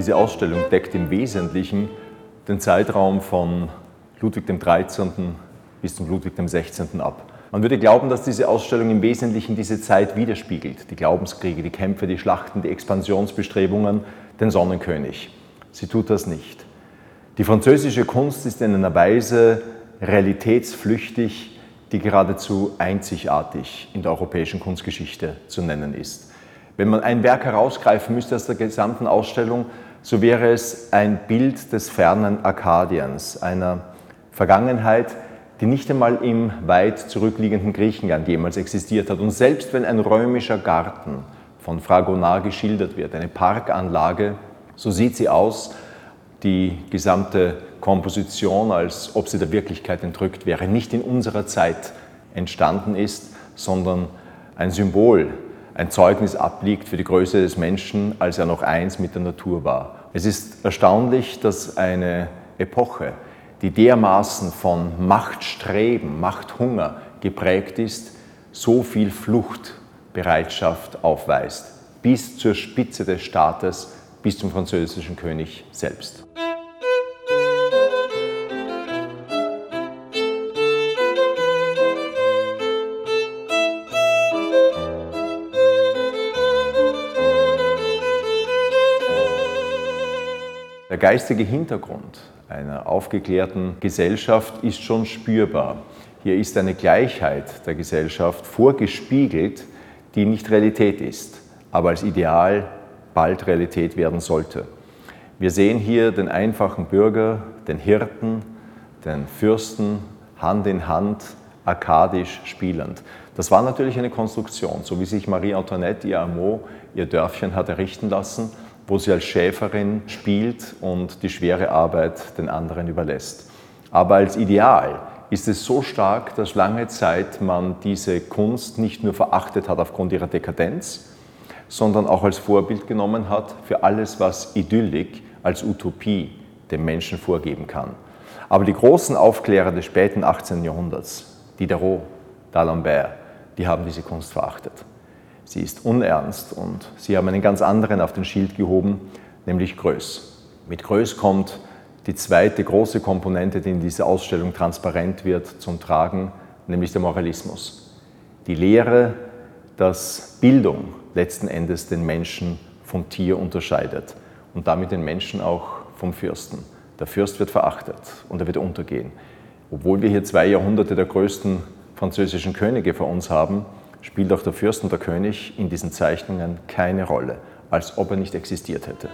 Diese Ausstellung deckt im Wesentlichen den Zeitraum von Ludwig XIII. bis zum Ludwig XVI. ab. Man würde glauben, dass diese Ausstellung im Wesentlichen diese Zeit widerspiegelt. Die Glaubenskriege, die Kämpfe, die Schlachten, die Expansionsbestrebungen, den Sonnenkönig. Sie tut das nicht. Die französische Kunst ist in einer Weise realitätsflüchtig, die geradezu einzigartig in der europäischen Kunstgeschichte zu nennen ist. Wenn man ein Werk herausgreifen müsste aus der gesamten Ausstellung, so wäre es ein Bild des fernen Arkadiens, einer Vergangenheit, die nicht einmal im weit zurückliegenden Griechenland jemals existiert hat. Und selbst wenn ein römischer Garten von Fragonard geschildert wird, eine Parkanlage, so sieht sie aus, die gesamte Komposition, als ob sie der Wirklichkeit entrückt wäre, nicht in unserer Zeit entstanden ist, sondern ein Symbol, ein Zeugnis abliegt für die Größe des Menschen, als er noch eins mit der Natur war. Es ist erstaunlich, dass eine Epoche, die dermaßen von Machtstreben, Machthunger geprägt ist, so viel Fluchtbereitschaft aufweist, bis zur Spitze des Staates, bis zum französischen König selbst. Der geistige Hintergrund einer aufgeklärten Gesellschaft ist schon spürbar. Hier ist eine Gleichheit der Gesellschaft vorgespiegelt, die nicht Realität ist, aber als Ideal bald Realität werden sollte. Wir sehen hier den einfachen Bürger, den Hirten, den Fürsten Hand in Hand, arkadisch spielend. Das war natürlich eine Konstruktion, so wie sich Marie Antoinette ihr Amo, ihr Dörfchen hat errichten lassen wo sie als Schäferin spielt und die schwere Arbeit den anderen überlässt. Aber als Ideal ist es so stark, dass lange Zeit man diese Kunst nicht nur verachtet hat aufgrund ihrer Dekadenz, sondern auch als Vorbild genommen hat für alles, was Idyllik als Utopie dem Menschen vorgeben kann. Aber die großen Aufklärer des späten 18. Jahrhunderts, Diderot, D'Alembert, die haben diese Kunst verachtet. Sie ist unernst und sie haben einen ganz anderen auf den Schild gehoben, nämlich Größ. Mit Größ kommt die zweite große Komponente, die in dieser Ausstellung transparent wird, zum Tragen, nämlich der Moralismus. Die Lehre, dass Bildung letzten Endes den Menschen vom Tier unterscheidet und damit den Menschen auch vom Fürsten. Der Fürst wird verachtet und er wird untergehen. Obwohl wir hier zwei Jahrhunderte der größten französischen Könige vor uns haben, spielt auch der Fürst und der König in diesen Zeichnungen keine Rolle, als ob er nicht existiert hätte.